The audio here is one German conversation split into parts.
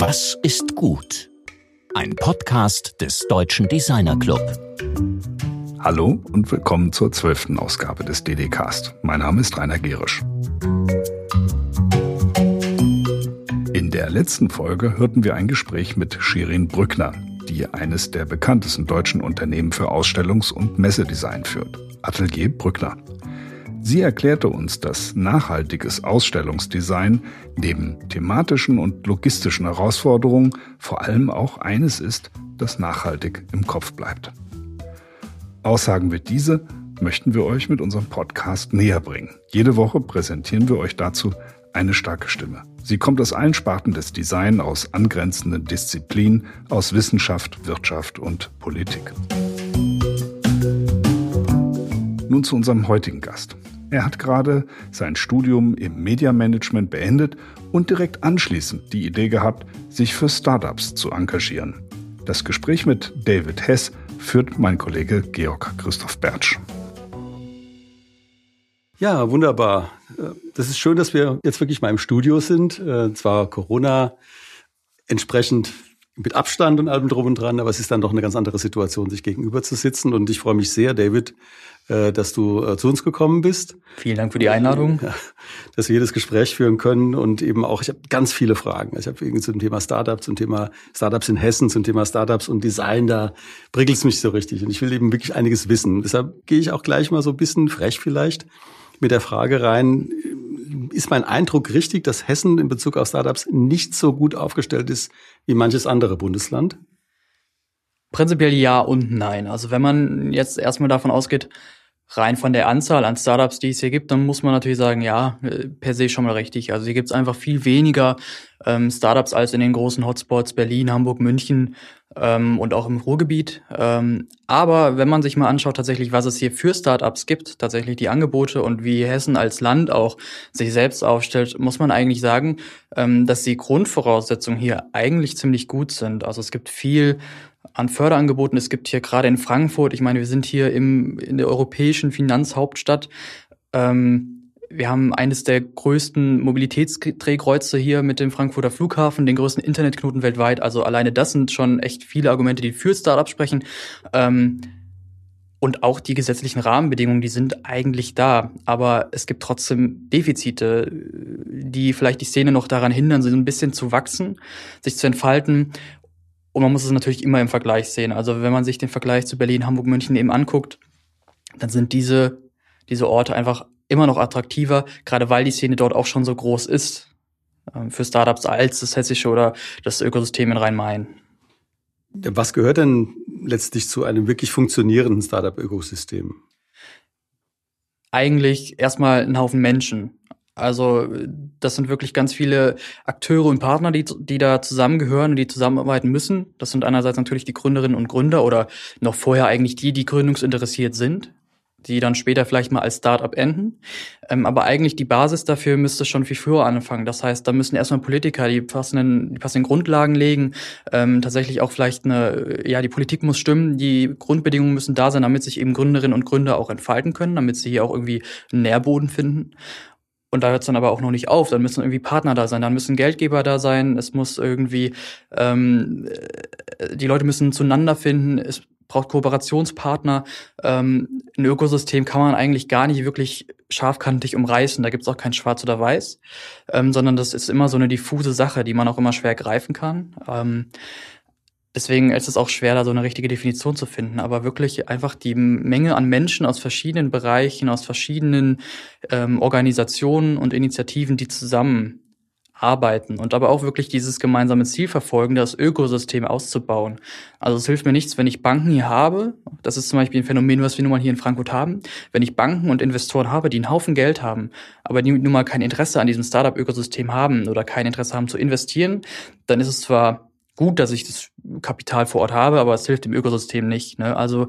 Was ist gut? Ein Podcast des Deutschen Designer Club. Hallo und willkommen zur zwölften Ausgabe des DD-Cast. Mein Name ist Rainer Gerisch. In der letzten Folge hörten wir ein Gespräch mit Shirin Brückner, die eines der bekanntesten deutschen Unternehmen für Ausstellungs- und Messedesign führt, Atelier Brückner. Sie erklärte uns, dass nachhaltiges Ausstellungsdesign neben thematischen und logistischen Herausforderungen vor allem auch eines ist, das nachhaltig im Kopf bleibt. Aussagen wie diese möchten wir euch mit unserem Podcast näher bringen. Jede Woche präsentieren wir euch dazu eine starke Stimme. Sie kommt aus allen Sparten des Design, aus angrenzenden Disziplinen, aus Wissenschaft, Wirtschaft und Politik. Nun zu unserem heutigen Gast. Er hat gerade sein Studium im Mediamanagement beendet und direkt anschließend die Idee gehabt, sich für Startups zu engagieren. Das Gespräch mit David Hess führt mein Kollege Georg Christoph Bertsch. Ja, wunderbar. Das ist schön, dass wir jetzt wirklich mal im Studio sind. Äh, zwar Corona entsprechend mit Abstand und allem drum und dran, aber es ist dann doch eine ganz andere Situation, sich gegenüber zu sitzen. Und ich freue mich sehr, David, äh, dass du äh, zu uns gekommen bist. Vielen Dank für die Einladung. Dass wir hier das Gespräch führen können und eben auch, ich habe ganz viele Fragen. Ich habe irgendwie zum Thema Startups, zum Thema Startups in Hessen, zum Thema Startups und Design, da prickelt es mich so richtig. Und ich will eben wirklich einiges wissen. Deshalb gehe ich auch gleich mal so ein bisschen frech vielleicht mit der Frage rein, ist mein Eindruck richtig, dass Hessen in Bezug auf Startups nicht so gut aufgestellt ist wie manches andere Bundesland? Prinzipiell ja und nein. Also wenn man jetzt erstmal davon ausgeht, rein von der Anzahl an Startups, die es hier gibt, dann muss man natürlich sagen, ja, äh, per se schon mal richtig. Also hier gibt es einfach viel weniger ähm, Startups als in den großen Hotspots Berlin, Hamburg, München ähm, und auch im Ruhrgebiet. Ähm, aber wenn man sich mal anschaut, tatsächlich, was es hier für Startups gibt, tatsächlich die Angebote und wie Hessen als Land auch sich selbst aufstellt, muss man eigentlich sagen, ähm, dass die Grundvoraussetzungen hier eigentlich ziemlich gut sind. Also es gibt viel an Förderangeboten. Es gibt hier gerade in Frankfurt, ich meine, wir sind hier im, in der europäischen Finanzhauptstadt. Ähm, wir haben eines der größten Mobilitätsdrehkreuze hier mit dem Frankfurter Flughafen, den größten Internetknoten weltweit. Also alleine das sind schon echt viele Argumente, die für Startups sprechen. Ähm, und auch die gesetzlichen Rahmenbedingungen, die sind eigentlich da. Aber es gibt trotzdem Defizite, die vielleicht die Szene noch daran hindern, so ein bisschen zu wachsen, sich zu entfalten. Und man muss es natürlich immer im Vergleich sehen. Also wenn man sich den Vergleich zu Berlin, Hamburg, München eben anguckt, dann sind diese, diese Orte einfach immer noch attraktiver, gerade weil die Szene dort auch schon so groß ist ähm, für Startups als das hessische oder das Ökosystem in Rhein-Main. Was gehört denn letztlich zu einem wirklich funktionierenden Startup-Ökosystem? Eigentlich erstmal ein Haufen Menschen. Also das sind wirklich ganz viele Akteure und Partner, die, die da zusammengehören und die zusammenarbeiten müssen. Das sind einerseits natürlich die Gründerinnen und Gründer oder noch vorher eigentlich die, die gründungsinteressiert sind, die dann später vielleicht mal als Start-up enden. Ähm, aber eigentlich die Basis dafür müsste schon viel früher anfangen. Das heißt, da müssen erstmal Politiker die passenden, die passenden Grundlagen legen, ähm, tatsächlich auch vielleicht eine, ja, die Politik muss stimmen, die Grundbedingungen müssen da sein, damit sich eben Gründerinnen und Gründer auch entfalten können, damit sie hier auch irgendwie einen Nährboden finden. Und da hört es dann aber auch noch nicht auf. Dann müssen irgendwie Partner da sein, dann müssen Geldgeber da sein, es muss irgendwie, ähm, äh, die Leute müssen zueinander finden, es braucht Kooperationspartner. Ähm, ein Ökosystem kann man eigentlich gar nicht wirklich scharfkantig umreißen. Da gibt es auch kein Schwarz oder Weiß, ähm, sondern das ist immer so eine diffuse Sache, die man auch immer schwer greifen kann. Ähm, Deswegen ist es auch schwer, da so eine richtige Definition zu finden. Aber wirklich einfach die Menge an Menschen aus verschiedenen Bereichen, aus verschiedenen ähm, Organisationen und Initiativen, die zusammen arbeiten und aber auch wirklich dieses gemeinsame Ziel verfolgen, das Ökosystem auszubauen. Also es hilft mir nichts, wenn ich Banken hier habe. Das ist zum Beispiel ein Phänomen, was wir nun mal hier in Frankfurt haben. Wenn ich Banken und Investoren habe, die einen Haufen Geld haben, aber die nun mal kein Interesse an diesem Startup-Ökosystem haben oder kein Interesse haben zu investieren, dann ist es zwar gut, dass ich das Kapital vor Ort habe, aber es hilft dem Ökosystem nicht. Ne? Also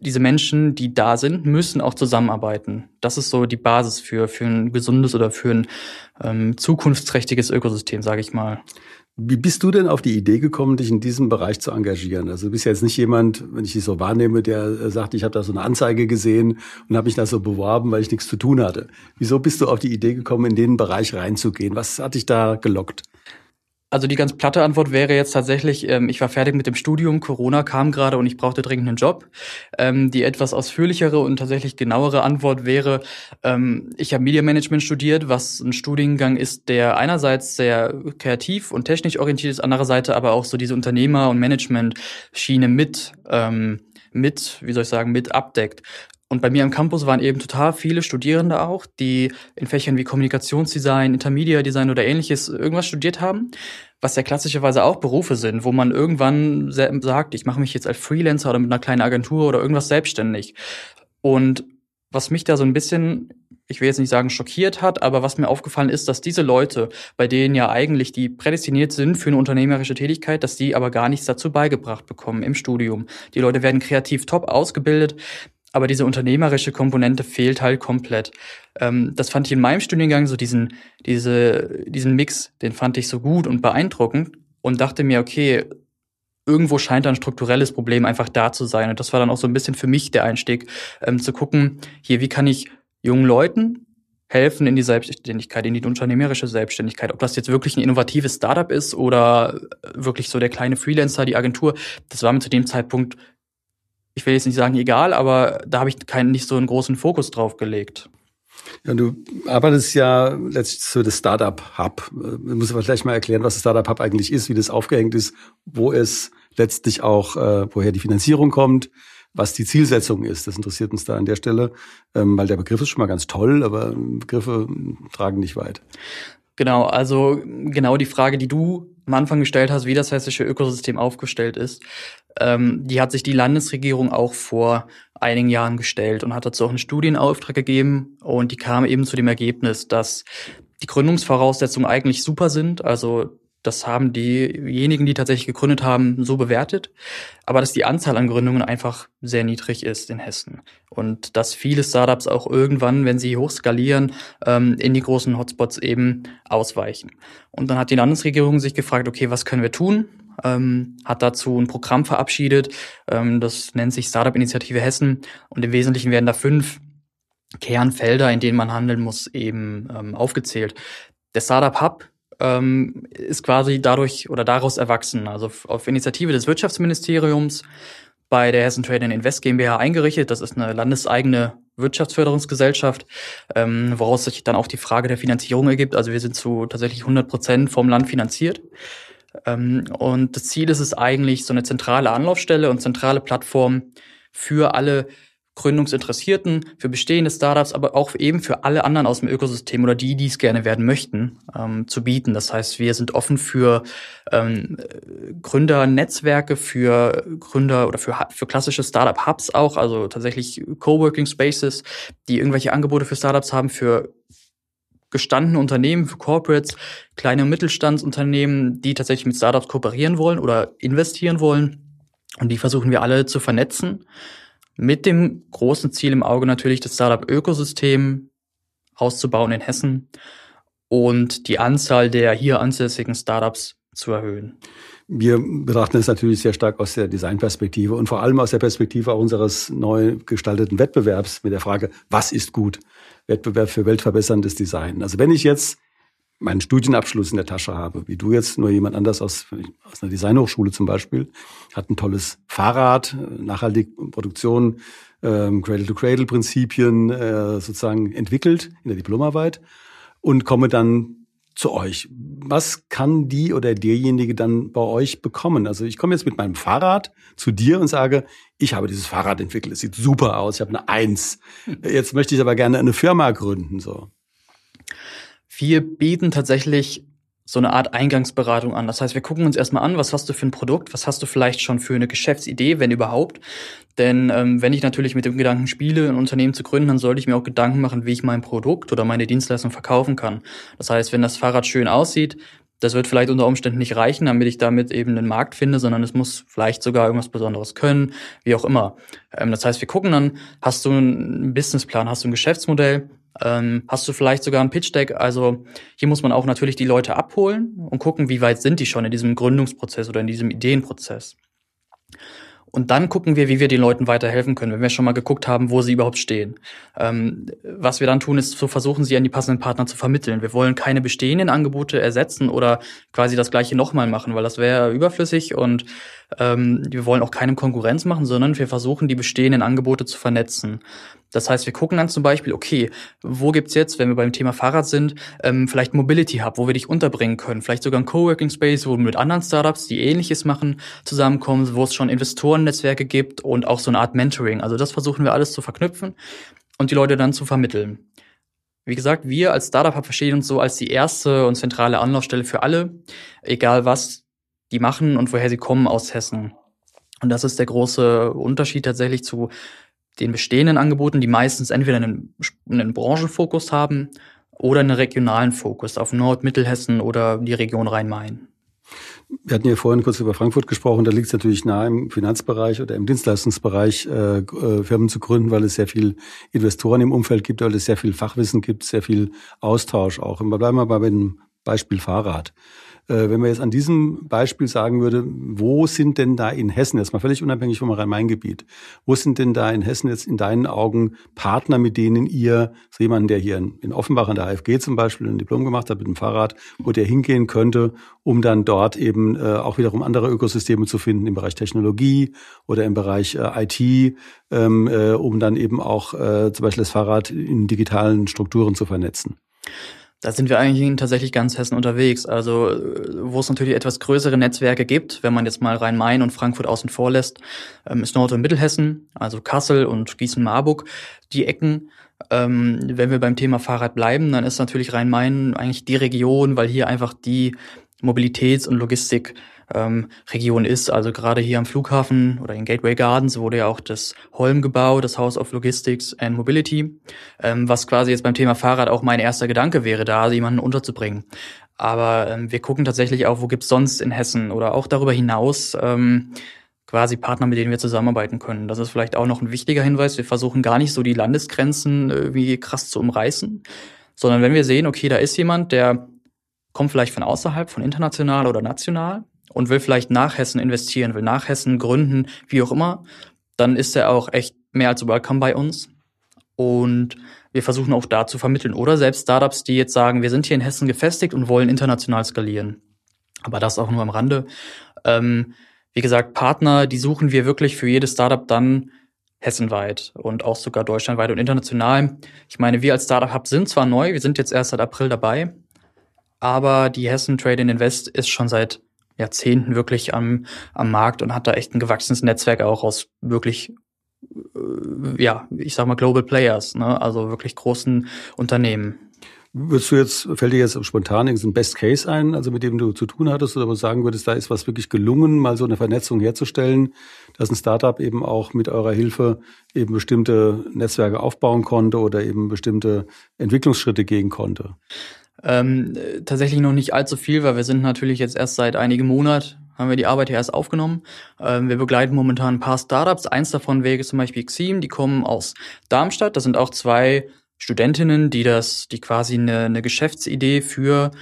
diese Menschen, die da sind, müssen auch zusammenarbeiten. Das ist so die Basis für, für ein gesundes oder für ein ähm, zukunftsträchtiges Ökosystem, sage ich mal. Wie bist du denn auf die Idee gekommen, dich in diesem Bereich zu engagieren? Also du bist jetzt nicht jemand, wenn ich dich so wahrnehme, der äh, sagt, ich habe da so eine Anzeige gesehen und habe mich da so beworben, weil ich nichts zu tun hatte. Wieso bist du auf die Idee gekommen, in den Bereich reinzugehen? Was hat dich da gelockt? Also die ganz platte Antwort wäre jetzt tatsächlich, ähm, ich war fertig mit dem Studium, Corona kam gerade und ich brauchte dringend einen Job. Ähm, die etwas ausführlichere und tatsächlich genauere Antwort wäre, ähm, ich habe Media Management studiert, was ein Studiengang ist, der einerseits sehr kreativ und technisch orientiert ist, andererseits aber auch so diese Unternehmer- und Management-Schiene mit, ähm, mit, wie soll ich sagen, mit abdeckt. Und bei mir am Campus waren eben total viele Studierende auch, die in Fächern wie Kommunikationsdesign, Intermedia Design oder ähnliches irgendwas studiert haben, was ja klassischerweise auch Berufe sind, wo man irgendwann sagt, ich mache mich jetzt als Freelancer oder mit einer kleinen Agentur oder irgendwas selbstständig. Und was mich da so ein bisschen, ich will jetzt nicht sagen schockiert hat, aber was mir aufgefallen ist, dass diese Leute, bei denen ja eigentlich die prädestiniert sind für eine unternehmerische Tätigkeit, dass die aber gar nichts dazu beigebracht bekommen im Studium. Die Leute werden kreativ top ausgebildet, aber diese unternehmerische Komponente fehlt halt komplett. Ähm, das fand ich in meinem Studiengang so diesen, diese, diesen Mix, den fand ich so gut und beeindruckend und dachte mir, okay, irgendwo scheint ein strukturelles Problem einfach da zu sein. Und das war dann auch so ein bisschen für mich der Einstieg, ähm, zu gucken, hier, wie kann ich jungen Leuten helfen in die Selbstständigkeit, in die unternehmerische Selbstständigkeit. Ob das jetzt wirklich ein innovatives Startup ist oder wirklich so der kleine Freelancer, die Agentur, das war mir zu dem Zeitpunkt ich will jetzt nicht sagen egal, aber da habe ich keinen nicht so einen großen Fokus drauf gelegt. Ja, du arbeitest ja letztlich für das Startup Hub. Du äh, musst aber gleich mal erklären, was das Startup Hub eigentlich ist, wie das aufgehängt ist, wo es letztlich auch, äh, woher die Finanzierung kommt, was die Zielsetzung ist. Das interessiert uns da an der Stelle, ähm, weil der Begriff ist schon mal ganz toll, aber Begriffe tragen nicht weit. Genau, also genau die Frage, die du am Anfang gestellt hast, wie das hessische Ökosystem aufgestellt ist, ähm, die hat sich die Landesregierung auch vor einigen Jahren gestellt und hat dazu auch einen Studienauftrag gegeben und die kam eben zu dem Ergebnis, dass die Gründungsvoraussetzungen eigentlich super sind. Also das haben diejenigen, die tatsächlich gegründet haben, so bewertet. Aber dass die Anzahl an Gründungen einfach sehr niedrig ist in Hessen. Und dass viele Startups auch irgendwann, wenn sie hochskalieren, ähm, in die großen Hotspots eben ausweichen. Und dann hat die Landesregierung sich gefragt, okay, was können wir tun? Ähm, hat dazu ein Programm verabschiedet. Ähm, das nennt sich Startup-Initiative Hessen. Und im Wesentlichen werden da fünf Kernfelder, in denen man handeln muss, eben ähm, aufgezählt. Der Startup Hub ähm, ist quasi dadurch oder daraus erwachsen. Also auf Initiative des Wirtschaftsministeriums bei der Hessen Trade Invest GmbH eingerichtet. Das ist eine landeseigene Wirtschaftsförderungsgesellschaft, ähm, woraus sich dann auch die Frage der Finanzierung ergibt. Also wir sind zu tatsächlich 100 Prozent vom Land finanziert. Ähm, und das Ziel ist es eigentlich, so eine zentrale Anlaufstelle und zentrale Plattform für alle Gründungsinteressierten, für bestehende Startups, aber auch eben für alle anderen aus dem Ökosystem oder die, die es gerne werden möchten, ähm, zu bieten. Das heißt, wir sind offen für ähm, Gründernetzwerke, für Gründer oder für, für klassische Startup-Hubs auch, also tatsächlich Coworking Spaces, die irgendwelche Angebote für Startups haben, für gestandene Unternehmen, für Corporates, kleine und Mittelstandsunternehmen, die tatsächlich mit Startups kooperieren wollen oder investieren wollen. Und die versuchen wir alle zu vernetzen mit dem großen Ziel im Auge natürlich das Startup-Ökosystem auszubauen in Hessen und die Anzahl der hier ansässigen Startups zu erhöhen. Wir betrachten es natürlich sehr stark aus der Designperspektive und vor allem aus der Perspektive unseres neu gestalteten Wettbewerbs mit der Frage, was ist gut? Wettbewerb für weltverbesserndes Design. Also wenn ich jetzt meinen Studienabschluss in der Tasche habe, wie du jetzt, nur jemand anders aus, aus einer Designhochschule zum Beispiel, hat ein tolles Fahrrad, nachhaltige Produktion, ähm, Cradle-to-Cradle-Prinzipien äh, sozusagen entwickelt in der Diplomarbeit und komme dann zu euch. Was kann die oder derjenige dann bei euch bekommen? Also ich komme jetzt mit meinem Fahrrad zu dir und sage, ich habe dieses Fahrrad entwickelt, es sieht super aus, ich habe eine Eins. Jetzt möchte ich aber gerne eine Firma gründen, so. Wir bieten tatsächlich so eine Art Eingangsberatung an. Das heißt, wir gucken uns erstmal an, was hast du für ein Produkt, was hast du vielleicht schon für eine Geschäftsidee, wenn überhaupt. Denn ähm, wenn ich natürlich mit dem Gedanken spiele, ein Unternehmen zu gründen, dann sollte ich mir auch Gedanken machen, wie ich mein Produkt oder meine Dienstleistung verkaufen kann. Das heißt, wenn das Fahrrad schön aussieht, das wird vielleicht unter Umständen nicht reichen, damit ich damit eben einen Markt finde, sondern es muss vielleicht sogar irgendwas Besonderes können, wie auch immer. Ähm, das heißt, wir gucken dann, hast du einen Businessplan, hast du ein Geschäftsmodell, ähm, hast du vielleicht sogar ein Pitch Deck? Also hier muss man auch natürlich die Leute abholen und gucken, wie weit sind die schon in diesem Gründungsprozess oder in diesem Ideenprozess. Und dann gucken wir, wie wir den Leuten weiterhelfen können, wenn wir schon mal geguckt haben, wo sie überhaupt stehen. Ähm, was wir dann tun, ist zu versuchen, sie an die passenden Partner zu vermitteln. Wir wollen keine bestehenden Angebote ersetzen oder quasi das gleiche nochmal machen, weil das wäre überflüssig und ähm, wir wollen auch keinem Konkurrenz machen, sondern wir versuchen, die bestehenden Angebote zu vernetzen. Das heißt, wir gucken dann zum Beispiel, okay, wo gibt's jetzt, wenn wir beim Thema Fahrrad sind, ähm, vielleicht Mobility Hub, wo wir dich unterbringen können, vielleicht sogar ein Coworking Space, wo du mit anderen Startups, die Ähnliches machen, zusammenkommst, wo es schon Investorennetzwerke gibt und auch so eine Art Mentoring. Also das versuchen wir alles zu verknüpfen und die Leute dann zu vermitteln. Wie gesagt, wir als Startup Hub verstehen uns so als die erste und zentrale Anlaufstelle für alle, egal was die machen und woher sie kommen aus Hessen. Und das ist der große Unterschied tatsächlich zu den bestehenden Angeboten, die meistens entweder einen, einen Branchenfokus haben oder einen regionalen Fokus auf Nord-, Mittelhessen oder die Region Rhein-Main. Wir hatten ja vorhin kurz über Frankfurt gesprochen. Da liegt es natürlich nahe, im Finanzbereich oder im Dienstleistungsbereich äh, äh, Firmen zu gründen, weil es sehr viel Investoren im Umfeld gibt, weil es sehr viel Fachwissen gibt, sehr viel Austausch auch. Und wir bleiben mal bei dem Beispiel Fahrrad. Äh, wenn man jetzt an diesem Beispiel sagen würde, wo sind denn da in Hessen, jetzt mal völlig unabhängig vom Rhein-Main-Gebiet, wo sind denn da in Hessen jetzt in deinen Augen Partner, mit denen ihr, so jemanden, der hier in Offenbach an der AfG zum Beispiel ein Diplom gemacht hat mit dem Fahrrad, wo der hingehen könnte, um dann dort eben äh, auch wiederum andere Ökosysteme zu finden im Bereich Technologie oder im Bereich äh, IT, ähm, äh, um dann eben auch zum Beispiel das Fahrrad in digitalen Strukturen zu vernetzen? Da sind wir eigentlich in tatsächlich ganz Hessen unterwegs. Also wo es natürlich etwas größere Netzwerke gibt, wenn man jetzt mal Rhein-Main und Frankfurt außen vor lässt, ähm, ist Nord- und Mittelhessen, also Kassel und Gießen-Marburg, die Ecken. Ähm, wenn wir beim Thema Fahrrad bleiben, dann ist natürlich Rhein-Main eigentlich die Region, weil hier einfach die Mobilitäts- und Logistik ähm, Region ist. Also gerade hier am Flughafen oder in Gateway Gardens wurde ja auch das Holm gebaut, das House of Logistics and Mobility, ähm, was quasi jetzt beim Thema Fahrrad auch mein erster Gedanke wäre, da jemanden unterzubringen. Aber ähm, wir gucken tatsächlich auch, wo gibt's sonst in Hessen oder auch darüber hinaus ähm, quasi Partner, mit denen wir zusammenarbeiten können. Das ist vielleicht auch noch ein wichtiger Hinweis. Wir versuchen gar nicht so die Landesgrenzen irgendwie krass zu umreißen, sondern wenn wir sehen, okay, da ist jemand, der kommt vielleicht von außerhalb, von international oder national und will vielleicht nach Hessen investieren, will nach Hessen gründen, wie auch immer, dann ist er auch echt mehr als welcome bei uns. Und wir versuchen auch da zu vermitteln. Oder selbst Startups, die jetzt sagen, wir sind hier in Hessen gefestigt und wollen international skalieren. Aber das auch nur am Rande. Ähm, wie gesagt, Partner, die suchen wir wirklich für jedes Startup dann hessenweit und auch sogar deutschlandweit und international. Ich meine, wir als Startup Hub sind zwar neu, wir sind jetzt erst seit April dabei, aber die Hessen Trade and Invest ist schon seit Jahrzehnten wirklich am, am Markt und hat da echt ein gewachsenes Netzwerk auch aus wirklich, äh, ja, ich sag mal Global Players, ne? also wirklich großen Unternehmen. Würdest du jetzt, fällt dir jetzt spontan irgendein Best Case ein, also mit dem du zu tun hattest, oder sagen würdest, da ist was wirklich gelungen, mal so eine Vernetzung herzustellen, dass ein Startup eben auch mit eurer Hilfe eben bestimmte Netzwerke aufbauen konnte oder eben bestimmte Entwicklungsschritte gehen konnte? Ähm, tatsächlich noch nicht allzu viel, weil wir sind natürlich jetzt erst seit einigen Monaten haben wir die Arbeit hier erst aufgenommen. Ähm, wir begleiten momentan ein paar Startups. Eins davon wäre zum Beispiel Xim, die kommen aus Darmstadt. Das sind auch zwei Studentinnen, die das, die quasi eine, eine Geschäftsidee für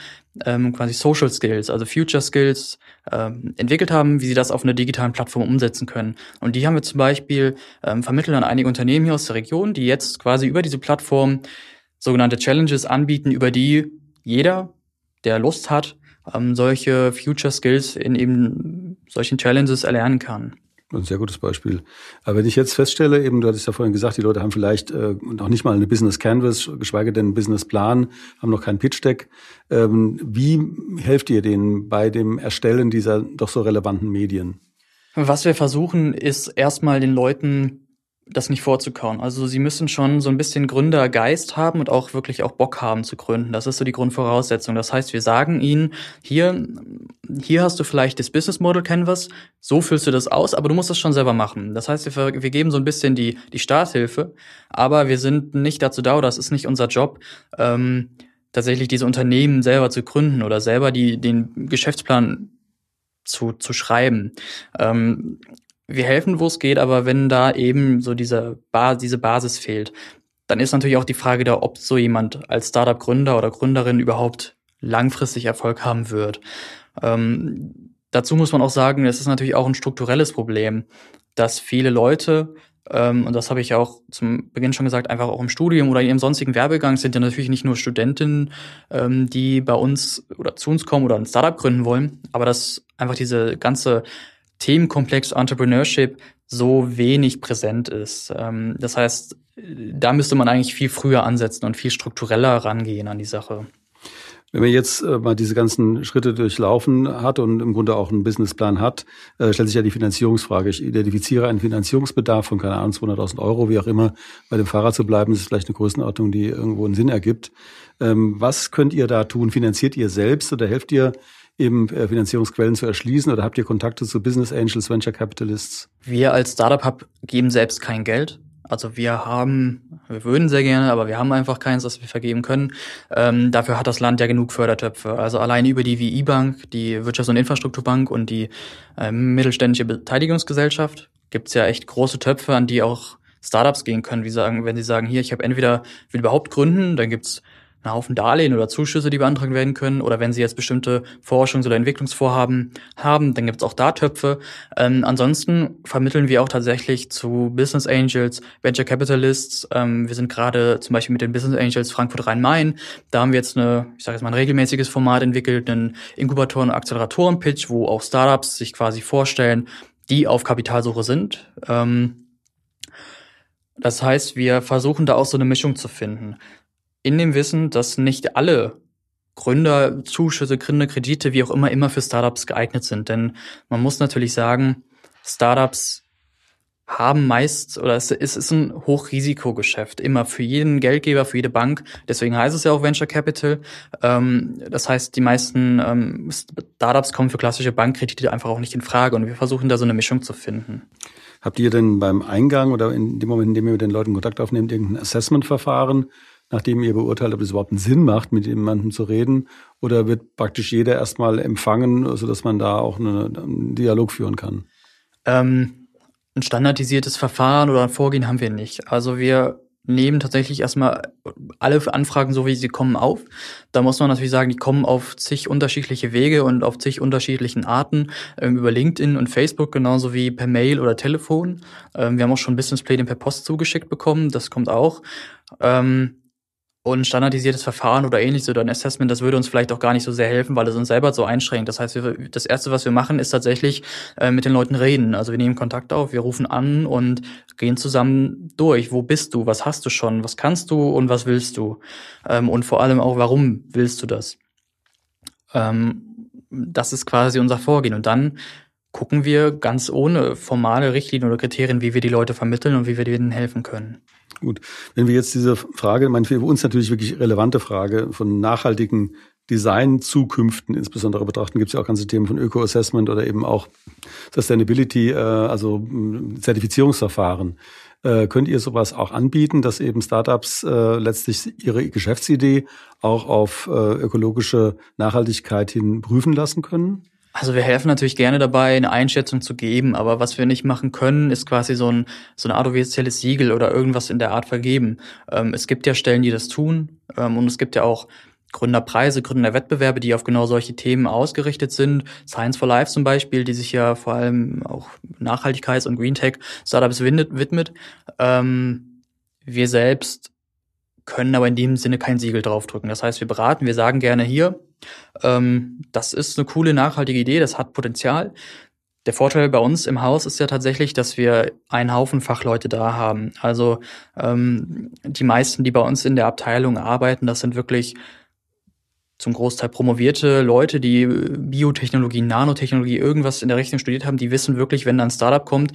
ähm, quasi Social Skills, also Future Skills ähm, entwickelt haben, wie sie das auf einer digitalen Plattform umsetzen können. Und die haben wir zum Beispiel ähm, vermittelt an einige Unternehmen hier aus der Region, die jetzt quasi über diese Plattform sogenannte Challenges anbieten, über die jeder, der Lust hat, ähm, solche Future Skills in eben solchen Challenges erlernen kann. Ein sehr gutes Beispiel. Aber wenn ich jetzt feststelle, eben, du hattest ja vorhin gesagt, die Leute haben vielleicht äh, noch nicht mal eine Business Canvas, geschweige denn einen Business Plan, haben noch keinen Pitch Deck. Ähm, wie helft ihr denen bei dem Erstellen dieser doch so relevanten Medien? Was wir versuchen, ist erstmal den Leuten das nicht vorzukauen. Also sie müssen schon so ein bisschen Gründergeist haben und auch wirklich auch Bock haben zu gründen. Das ist so die Grundvoraussetzung. Das heißt, wir sagen ihnen, hier, hier hast du vielleicht das Business Model Canvas, so füllst du das aus, aber du musst das schon selber machen. Das heißt, wir, wir geben so ein bisschen die, die Starthilfe, aber wir sind nicht dazu da, oder das ist nicht unser Job, ähm, tatsächlich diese Unternehmen selber zu gründen oder selber die, den Geschäftsplan zu, zu schreiben. Ähm, wir helfen, wo es geht, aber wenn da eben so diese, ba diese Basis fehlt, dann ist natürlich auch die Frage da, ob so jemand als Startup-Gründer oder Gründerin überhaupt langfristig Erfolg haben wird. Ähm, dazu muss man auch sagen, es ist natürlich auch ein strukturelles Problem, dass viele Leute ähm, und das habe ich auch zum Beginn schon gesagt, einfach auch im Studium oder in ihrem sonstigen Werbegang sind ja natürlich nicht nur Studentinnen, ähm, die bei uns oder zu uns kommen oder ein Startup gründen wollen, aber dass einfach diese ganze Themenkomplex Entrepreneurship so wenig präsent ist. Ähm, das heißt, da müsste man eigentlich viel früher ansetzen und viel struktureller rangehen an die Sache. Wenn man jetzt äh, mal diese ganzen Schritte durchlaufen hat und im Grunde auch einen Businessplan hat, äh, stellt sich ja die Finanzierungsfrage. Ich identifiziere einen Finanzierungsbedarf von, keine Ahnung, 200.000 Euro, wie auch immer. Bei dem Fahrrad zu bleiben, ist vielleicht eine Größenordnung, die irgendwo einen Sinn ergibt. Ähm, was könnt ihr da tun? Finanziert ihr selbst oder helft ihr eben äh, Finanzierungsquellen zu erschließen oder habt ihr Kontakte zu Business Angels, Venture Capitalists? Wir als Startup Hub geben selbst kein Geld. Also wir haben, wir würden sehr gerne, aber wir haben einfach keins, das wir vergeben können. Ähm, dafür hat das Land ja genug Fördertöpfe. Also alleine über die WI-Bank, die Wirtschafts- und Infrastrukturbank und die äh, mittelständische Beteiligungsgesellschaft gibt's ja echt große Töpfe, an die auch Startups gehen können, wie sagen, wenn sie sagen, hier, ich habe entweder will überhaupt gründen, dann gibt's einen Haufen Darlehen oder Zuschüsse, die beantragt werden können. Oder wenn Sie jetzt bestimmte Forschungs- oder Entwicklungsvorhaben haben, dann gibt es auch da Töpfe. Ähm, ansonsten vermitteln wir auch tatsächlich zu Business Angels, Venture Capitalists. Ähm, wir sind gerade zum Beispiel mit den Business Angels Frankfurt Rhein-Main. Da haben wir jetzt eine, ich sage jetzt mal ein regelmäßiges Format entwickelt, einen Inkubatoren- und Acceleratoren-Pitch, wo auch Startups sich quasi vorstellen, die auf Kapitalsuche sind. Ähm, das heißt, wir versuchen da auch so eine Mischung zu finden in dem Wissen, dass nicht alle Gründer, Zuschüsse, Gründer, Kredite, wie auch immer, immer für Startups geeignet sind. Denn man muss natürlich sagen, Startups haben meist, oder es ist ein Hochrisikogeschäft, immer für jeden Geldgeber, für jede Bank. Deswegen heißt es ja auch Venture Capital. Ähm, das heißt, die meisten ähm, Startups kommen für klassische Bankkredite einfach auch nicht in Frage. Und wir versuchen da so eine Mischung zu finden. Habt ihr denn beim Eingang oder in dem Moment, in dem ihr mit den Leuten Kontakt aufnehmt, irgendein Assessment-Verfahren, nachdem ihr beurteilt, ob es überhaupt einen Sinn macht, mit jemandem zu reden? Oder wird praktisch jeder erstmal empfangen, sodass man da auch einen Dialog führen kann? Ähm, ein standardisiertes Verfahren oder ein Vorgehen haben wir nicht. Also wir nehmen tatsächlich erstmal alle Anfragen so, wie sie kommen, auf. Da muss man natürlich sagen, die kommen auf zig unterschiedliche Wege und auf zig unterschiedlichen Arten, ähm, über LinkedIn und Facebook, genauso wie per Mail oder Telefon. Ähm, wir haben auch schon Businesspläne per Post zugeschickt bekommen, das kommt auch. Ähm, und standardisiertes Verfahren oder ähnliches oder ein Assessment, das würde uns vielleicht auch gar nicht so sehr helfen, weil es uns selber so einschränkt. Das heißt, wir, das Erste, was wir machen, ist tatsächlich äh, mit den Leuten reden. Also wir nehmen Kontakt auf, wir rufen an und gehen zusammen durch. Wo bist du? Was hast du schon? Was kannst du und was willst du? Ähm, und vor allem auch, warum willst du das? Ähm, das ist quasi unser Vorgehen. Und dann gucken wir ganz ohne formale Richtlinien oder Kriterien, wie wir die Leute vermitteln und wie wir denen helfen können. Gut, wenn wir jetzt diese Frage, meine, für uns natürlich wirklich relevante Frage von nachhaltigen Design-Zukünften insbesondere betrachten, gibt es ja auch ganze Themen von Öko-Assessment oder eben auch Sustainability, äh, also Zertifizierungsverfahren. Äh, könnt ihr sowas auch anbieten, dass eben Startups äh, letztlich ihre Geschäftsidee auch auf ökologische Nachhaltigkeit hin prüfen lassen können? Also wir helfen natürlich gerne dabei, eine Einschätzung zu geben, aber was wir nicht machen können, ist quasi so, ein, so eine Art offizielles Siegel oder irgendwas in der Art vergeben. Ähm, es gibt ja Stellen, die das tun ähm, und es gibt ja auch Gründerpreise, Gründerwettbewerbe, die auf genau solche Themen ausgerichtet sind. Science for Life zum Beispiel, die sich ja vor allem auch Nachhaltigkeits- und Green Tech Startups widmet. Ähm, wir selbst können aber in dem Sinne kein Siegel draufdrücken. Das heißt, wir beraten, wir sagen gerne hier, ähm, das ist eine coole, nachhaltige Idee, das hat Potenzial. Der Vorteil bei uns im Haus ist ja tatsächlich, dass wir einen Haufen Fachleute da haben. Also ähm, die meisten, die bei uns in der Abteilung arbeiten, das sind wirklich zum Großteil promovierte Leute, die Biotechnologie, Nanotechnologie, irgendwas in der Richtung studiert haben, die wissen wirklich, wenn da ein Startup kommt,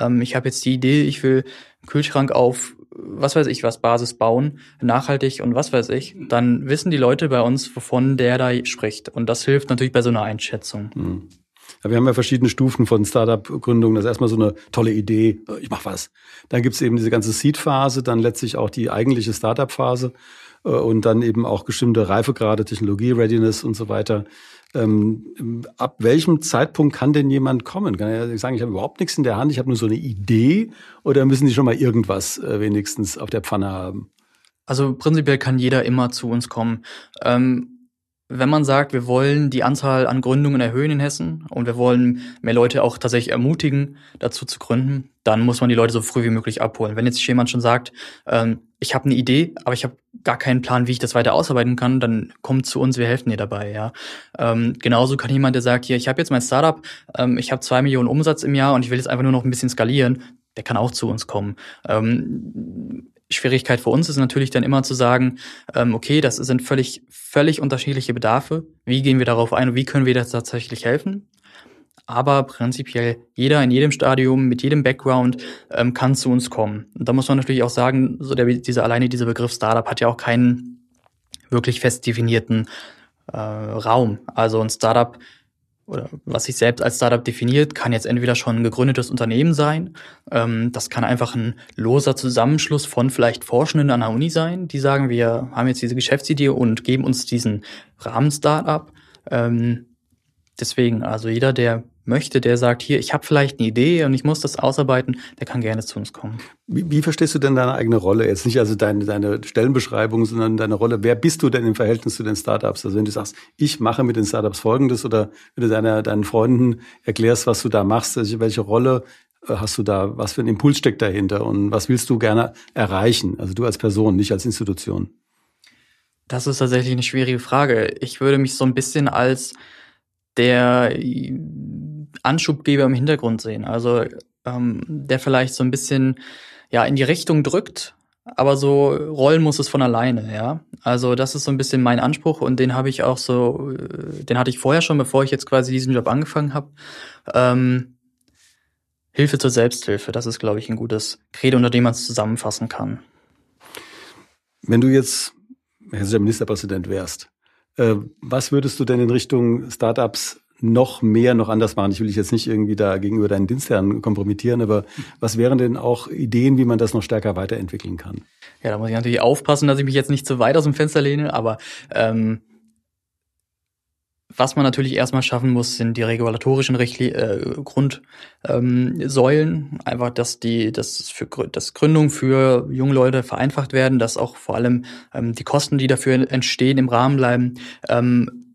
ähm, ich habe jetzt die Idee, ich will einen Kühlschrank auf was weiß ich was Basis bauen, nachhaltig und was weiß ich, dann wissen die Leute bei uns, wovon der da spricht. Und das hilft natürlich bei so einer Einschätzung. Mhm. Wir haben ja verschiedene Stufen von Startup-Gründung. Das ist erstmal so eine tolle Idee, ich mach was. Dann gibt's eben diese ganze Seed-Phase, dann letztlich auch die eigentliche Startup-Phase äh, und dann eben auch bestimmte Reifegrade, Technologie, Readiness und so weiter. Ähm, ab welchem Zeitpunkt kann denn jemand kommen? Kann er sagen, ich habe überhaupt nichts in der Hand, ich habe nur so eine Idee oder müssen die schon mal irgendwas äh, wenigstens auf der Pfanne haben? Also prinzipiell kann jeder immer zu uns kommen. Ähm, wenn man sagt, wir wollen die Anzahl an Gründungen erhöhen in Hessen und wir wollen mehr Leute auch tatsächlich ermutigen, dazu zu gründen, dann muss man die Leute so früh wie möglich abholen. Wenn jetzt jemand schon sagt, ähm, ich habe eine Idee, aber ich habe gar keinen Plan, wie ich das weiter ausarbeiten kann, dann kommt zu uns, wir helfen dir dabei. Ja, ähm, genauso kann jemand, der sagt, hier, ich habe jetzt mein Startup, ähm, ich habe zwei Millionen Umsatz im Jahr und ich will jetzt einfach nur noch ein bisschen skalieren, der kann auch zu uns kommen. Ähm, Schwierigkeit für uns ist natürlich dann immer zu sagen, ähm, okay, das sind völlig, völlig unterschiedliche Bedarfe. Wie gehen wir darauf ein und wie können wir das tatsächlich helfen? Aber prinzipiell jeder in jedem Stadium mit jedem Background ähm, kann zu uns kommen. Und da muss man natürlich auch sagen, so der, dieser alleine dieser Begriff Startup hat ja auch keinen wirklich fest definierten äh, Raum. Also ein Startup oder was sich selbst als Startup definiert, kann jetzt entweder schon ein gegründetes Unternehmen sein, ähm, das kann einfach ein loser Zusammenschluss von vielleicht Forschenden an der Uni sein, die sagen, wir haben jetzt diese Geschäftsidee und geben uns diesen Rahmen Startup. Ähm, deswegen, also jeder, der möchte, der sagt, hier, ich habe vielleicht eine Idee und ich muss das ausarbeiten, der kann gerne zu uns kommen. Wie, wie verstehst du denn deine eigene Rolle? Jetzt nicht also deine, deine Stellenbeschreibung, sondern deine Rolle. Wer bist du denn im Verhältnis zu den Startups? Also wenn du sagst, ich mache mit den Startups Folgendes oder wenn du deiner, deinen Freunden erklärst, was du da machst, also welche Rolle äh, hast du da, was für ein Impuls steckt dahinter und was willst du gerne erreichen? Also du als Person, nicht als Institution. Das ist tatsächlich eine schwierige Frage. Ich würde mich so ein bisschen als der Anschubgeber im Hintergrund sehen. Also ähm, der vielleicht so ein bisschen ja in die Richtung drückt, aber so rollen muss es von alleine, ja. Also das ist so ein bisschen mein Anspruch und den habe ich auch so, äh, den hatte ich vorher schon, bevor ich jetzt quasi diesen Job angefangen habe. Ähm, Hilfe zur Selbsthilfe, das ist, glaube ich, ein gutes Credo, unter dem man es zusammenfassen kann. Wenn du jetzt hessischer Ministerpräsident wärst, äh, was würdest du denn in Richtung Startups noch mehr, noch anders machen? Ich will dich jetzt nicht irgendwie da gegenüber deinen Dienstherren kompromittieren, aber was wären denn auch Ideen, wie man das noch stärker weiterentwickeln kann? Ja, da muss ich natürlich aufpassen, dass ich mich jetzt nicht zu weit aus dem Fenster lehne, aber ähm, was man natürlich erstmal schaffen muss, sind die regulatorischen Richtli äh, Grundsäulen. Ähm, Einfach, dass die, dass für dass Gründungen für junge Leute vereinfacht werden, dass auch vor allem ähm, die Kosten, die dafür entstehen, im Rahmen bleiben. Ähm,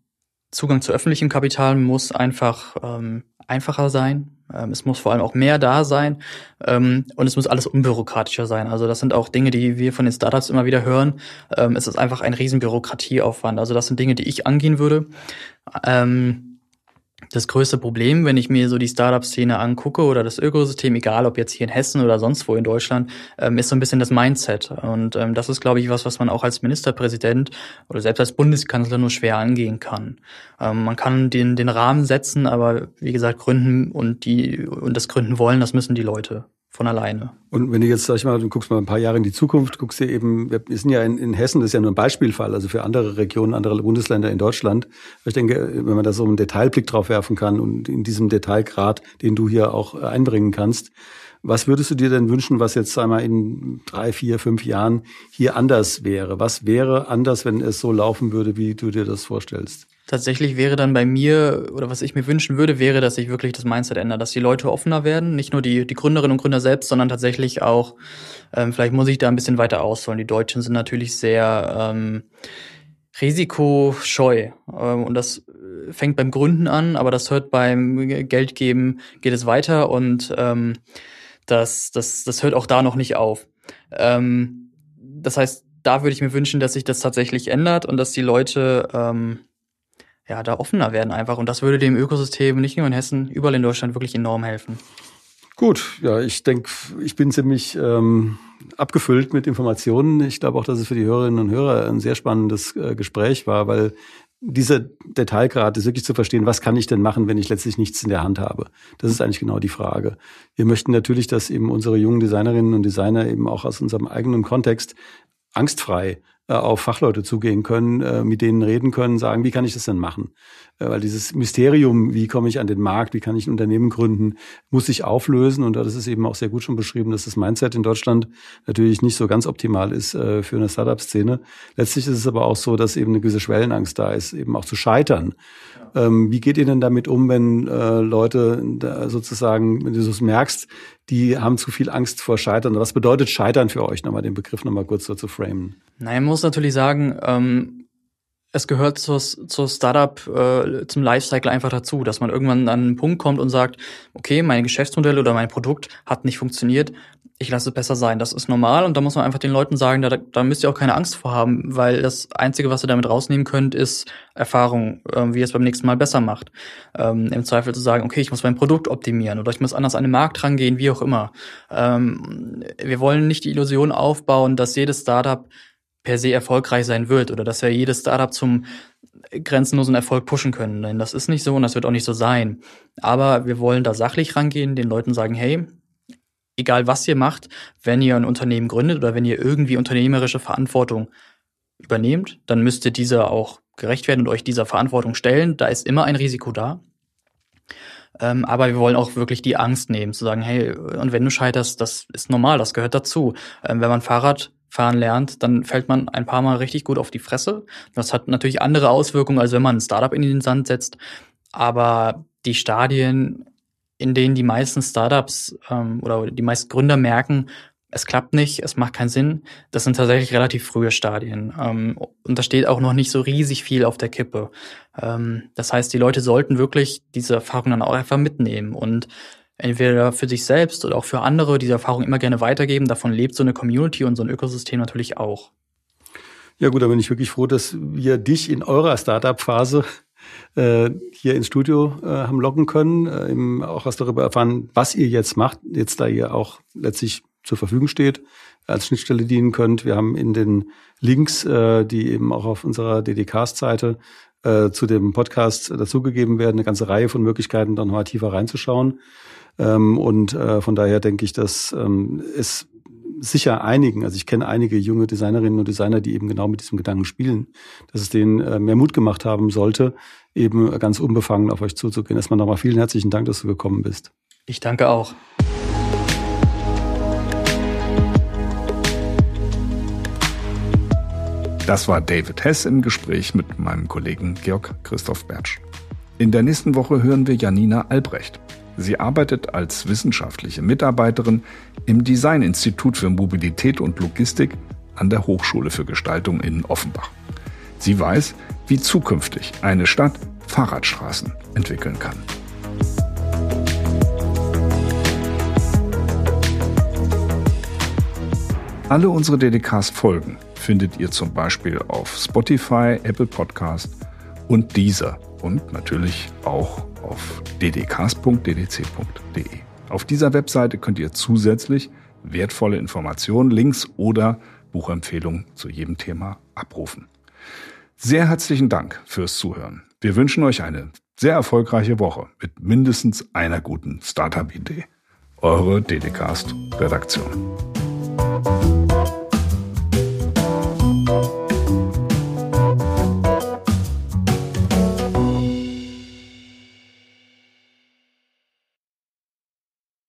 Zugang zu öffentlichem Kapital muss einfach ähm, einfacher sein. Ähm, es muss vor allem auch mehr da sein ähm, und es muss alles unbürokratischer sein. Also das sind auch Dinge, die wir von den Startups immer wieder hören. Ähm, es ist einfach ein riesen Bürokratieaufwand. Also das sind Dinge, die ich angehen würde. Ähm, das größte Problem, wenn ich mir so die Startup-Szene angucke oder das Ökosystem, egal ob jetzt hier in Hessen oder sonst wo in Deutschland, ähm, ist so ein bisschen das Mindset. Und ähm, das ist, glaube ich, was, was man auch als Ministerpräsident oder selbst als Bundeskanzler nur schwer angehen kann. Ähm, man kann den, den Rahmen setzen, aber wie gesagt, gründen und die und das gründen wollen, das müssen die Leute von alleine. Und wenn du jetzt, sag ich mal, du guckst mal ein paar Jahre in die Zukunft, guckst dir eben, wir sind ja in, in Hessen, das ist ja nur ein Beispielfall, also für andere Regionen, andere Bundesländer in Deutschland. Ich denke, wenn man da so einen Detailblick drauf werfen kann und in diesem Detailgrad, den du hier auch einbringen kannst, was würdest du dir denn wünschen, was jetzt einmal in drei, vier, fünf Jahren hier anders wäre? Was wäre anders, wenn es so laufen würde, wie du dir das vorstellst? Tatsächlich wäre dann bei mir, oder was ich mir wünschen würde, wäre, dass sich wirklich das Mindset ändert, dass die Leute offener werden, nicht nur die, die Gründerinnen und Gründer selbst, sondern tatsächlich auch, ähm, vielleicht muss ich da ein bisschen weiter ausholen. Die Deutschen sind natürlich sehr ähm, risikoscheu. Ähm, und das fängt beim Gründen an, aber das hört beim Geldgeben, geht es weiter und ähm, das, das, das hört auch da noch nicht auf. Ähm, das heißt, da würde ich mir wünschen, dass sich das tatsächlich ändert und dass die Leute ähm, ja, da offener werden einfach. Und das würde dem Ökosystem nicht nur in Hessen, überall in Deutschland wirklich enorm helfen. Gut, ja, ich denke, ich bin ziemlich ähm, abgefüllt mit Informationen. Ich glaube auch, dass es für die Hörerinnen und Hörer ein sehr spannendes äh, Gespräch war, weil dieser Detailgrad ist wirklich zu verstehen, was kann ich denn machen, wenn ich letztlich nichts in der Hand habe? Das ist eigentlich genau die Frage. Wir möchten natürlich, dass eben unsere jungen Designerinnen und Designer eben auch aus unserem eigenen Kontext angstfrei äh, auf Fachleute zugehen können, äh, mit denen reden können, sagen, wie kann ich das denn machen? Äh, weil dieses Mysterium, wie komme ich an den Markt, wie kann ich ein Unternehmen gründen, muss sich auflösen. Und das ist eben auch sehr gut schon beschrieben, dass das Mindset in Deutschland natürlich nicht so ganz optimal ist für eine Startup-Szene. Letztlich ist es aber auch so, dass eben eine gewisse Schwellenangst da ist, eben auch zu scheitern. Ähm, wie geht ihr denn damit um, wenn Leute sozusagen, wenn du es merkst, die haben zu viel Angst vor Scheitern? Was bedeutet Scheitern für euch? Nochmal den Begriff nochmal kurz so zu framen. Nein, muss natürlich sagen, ähm, es gehört zur, zur Startup, äh, zum Lifecycle einfach dazu, dass man irgendwann an einen Punkt kommt und sagt, okay, mein Geschäftsmodell oder mein Produkt hat nicht funktioniert, ich lasse es besser sein. Das ist normal und da muss man einfach den Leuten sagen, da, da müsst ihr auch keine Angst vor haben, weil das Einzige, was ihr damit rausnehmen könnt, ist Erfahrung, äh, wie ihr es beim nächsten Mal besser macht. Ähm, Im Zweifel zu sagen, okay, ich muss mein Produkt optimieren oder ich muss anders an den Markt rangehen, wie auch immer. Ähm, wir wollen nicht die Illusion aufbauen, dass jedes Startup per se erfolgreich sein wird oder dass wir jedes Startup zum grenzenlosen Erfolg pushen können. Denn das ist nicht so und das wird auch nicht so sein. Aber wir wollen da sachlich rangehen, den Leuten sagen, hey, egal was ihr macht, wenn ihr ein Unternehmen gründet oder wenn ihr irgendwie unternehmerische Verantwortung übernehmt, dann müsst ihr dieser auch gerecht werden und euch dieser Verantwortung stellen. Da ist immer ein Risiko da. Ähm, aber wir wollen auch wirklich die Angst nehmen, zu sagen, hey, und wenn du scheiterst, das ist normal, das gehört dazu. Ähm, wenn man Fahrrad fahren lernt, dann fällt man ein paar Mal richtig gut auf die Fresse. Das hat natürlich andere Auswirkungen, als wenn man ein Startup in den Sand setzt. Aber die Stadien, in denen die meisten Startups ähm, oder die meisten Gründer merken, es klappt nicht, es macht keinen Sinn, das sind tatsächlich relativ frühe Stadien. Ähm, und da steht auch noch nicht so riesig viel auf der Kippe. Ähm, das heißt, die Leute sollten wirklich diese Erfahrung dann auch einfach mitnehmen und entweder für sich selbst oder auch für andere diese Erfahrung immer gerne weitergeben. Davon lebt so eine Community und so ein Ökosystem natürlich auch. Ja gut, da bin ich wirklich froh, dass wir dich in eurer Startup-Phase äh, hier ins Studio äh, haben locken können, äh, eben auch was darüber erfahren, was ihr jetzt macht, jetzt da ihr auch letztlich zur Verfügung steht, als Schnittstelle dienen könnt. Wir haben in den Links, äh, die eben auch auf unserer DDCast-Seite äh, zu dem Podcast dazugegeben werden, eine ganze Reihe von Möglichkeiten, dann mal tiefer reinzuschauen. Ähm, und äh, von daher denke ich, dass ähm, es sicher einigen, also ich kenne einige junge Designerinnen und Designer, die eben genau mit diesem Gedanken spielen, dass es denen äh, mehr Mut gemacht haben sollte, eben ganz unbefangen auf euch zuzugehen. Erstmal nochmal vielen herzlichen Dank, dass du gekommen bist. Ich danke auch. Das war David Hess im Gespräch mit meinem Kollegen Georg Christoph Bertsch. In der nächsten Woche hören wir Janina Albrecht. Sie arbeitet als wissenschaftliche Mitarbeiterin im Designinstitut für Mobilität und Logistik an der Hochschule für Gestaltung in Offenbach. Sie weiß, wie zukünftig eine Stadt Fahrradstraßen entwickeln kann. Alle unsere DDKs-Folgen findet ihr zum Beispiel auf Spotify, Apple Podcast und Deezer und natürlich auch auf ddcast.ddc.de. Auf dieser Webseite könnt ihr zusätzlich wertvolle Informationen, Links oder Buchempfehlungen zu jedem Thema abrufen. Sehr herzlichen Dank fürs Zuhören. Wir wünschen euch eine sehr erfolgreiche Woche mit mindestens einer guten Startup-Idee. Eure DDcast-Redaktion.